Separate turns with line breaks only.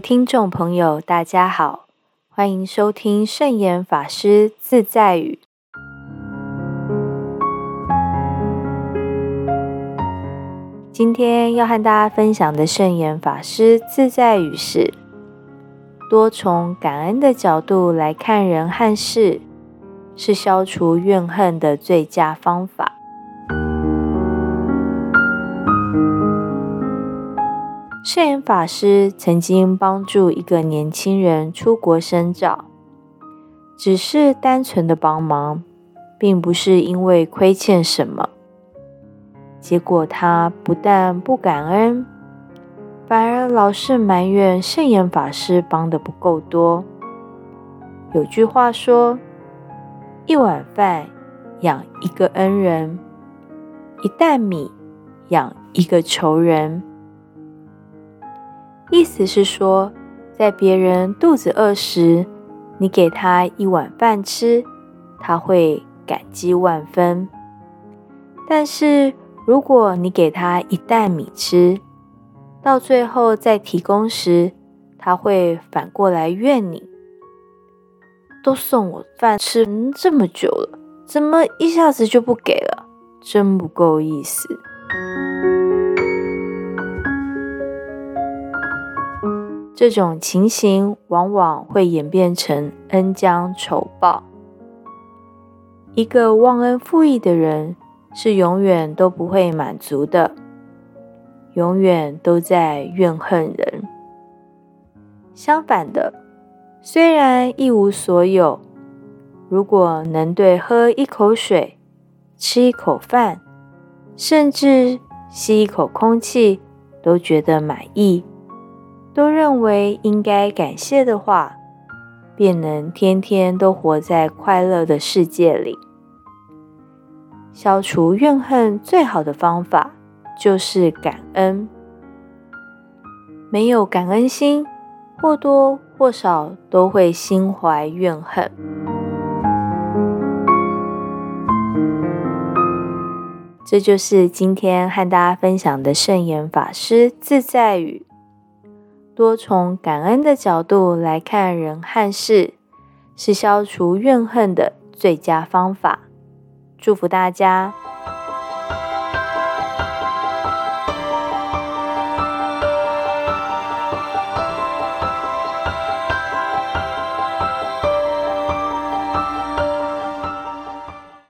听众朋友，大家好，欢迎收听圣严法师自在语。今天要和大家分享的圣严法师自在语是：多从感恩的角度来看人和事，是消除怨恨的最佳方法。圣严法师曾经帮助一个年轻人出国深造，只是单纯的帮忙，并不是因为亏欠什么。结果他不但不感恩，反而老是埋怨圣严法师帮的不够多。有句话说：“一碗饭养一个恩人，一担米养一个仇人。”意思是说，在别人肚子饿时，你给他一碗饭吃，他会感激万分；但是如果你给他一袋米吃，到最后再提供时，他会反过来怨你：都送我饭吃这么久了，怎么一下子就不给了？真不够意思。这种情形往往会演变成恩将仇报。一个忘恩负义的人是永远都不会满足的，永远都在怨恨人。相反的，虽然一无所有，如果能对喝一口水、吃一口饭，甚至吸一口空气都觉得满意。都认为应该感谢的话，便能天天都活在快乐的世界里。消除怨恨最好的方法就是感恩。没有感恩心，或多或少都会心怀怨恨。这就是今天和大家分享的圣严法师自在语。多从感恩的角度来看人和事，是消除怨恨的最佳方法。祝福大家！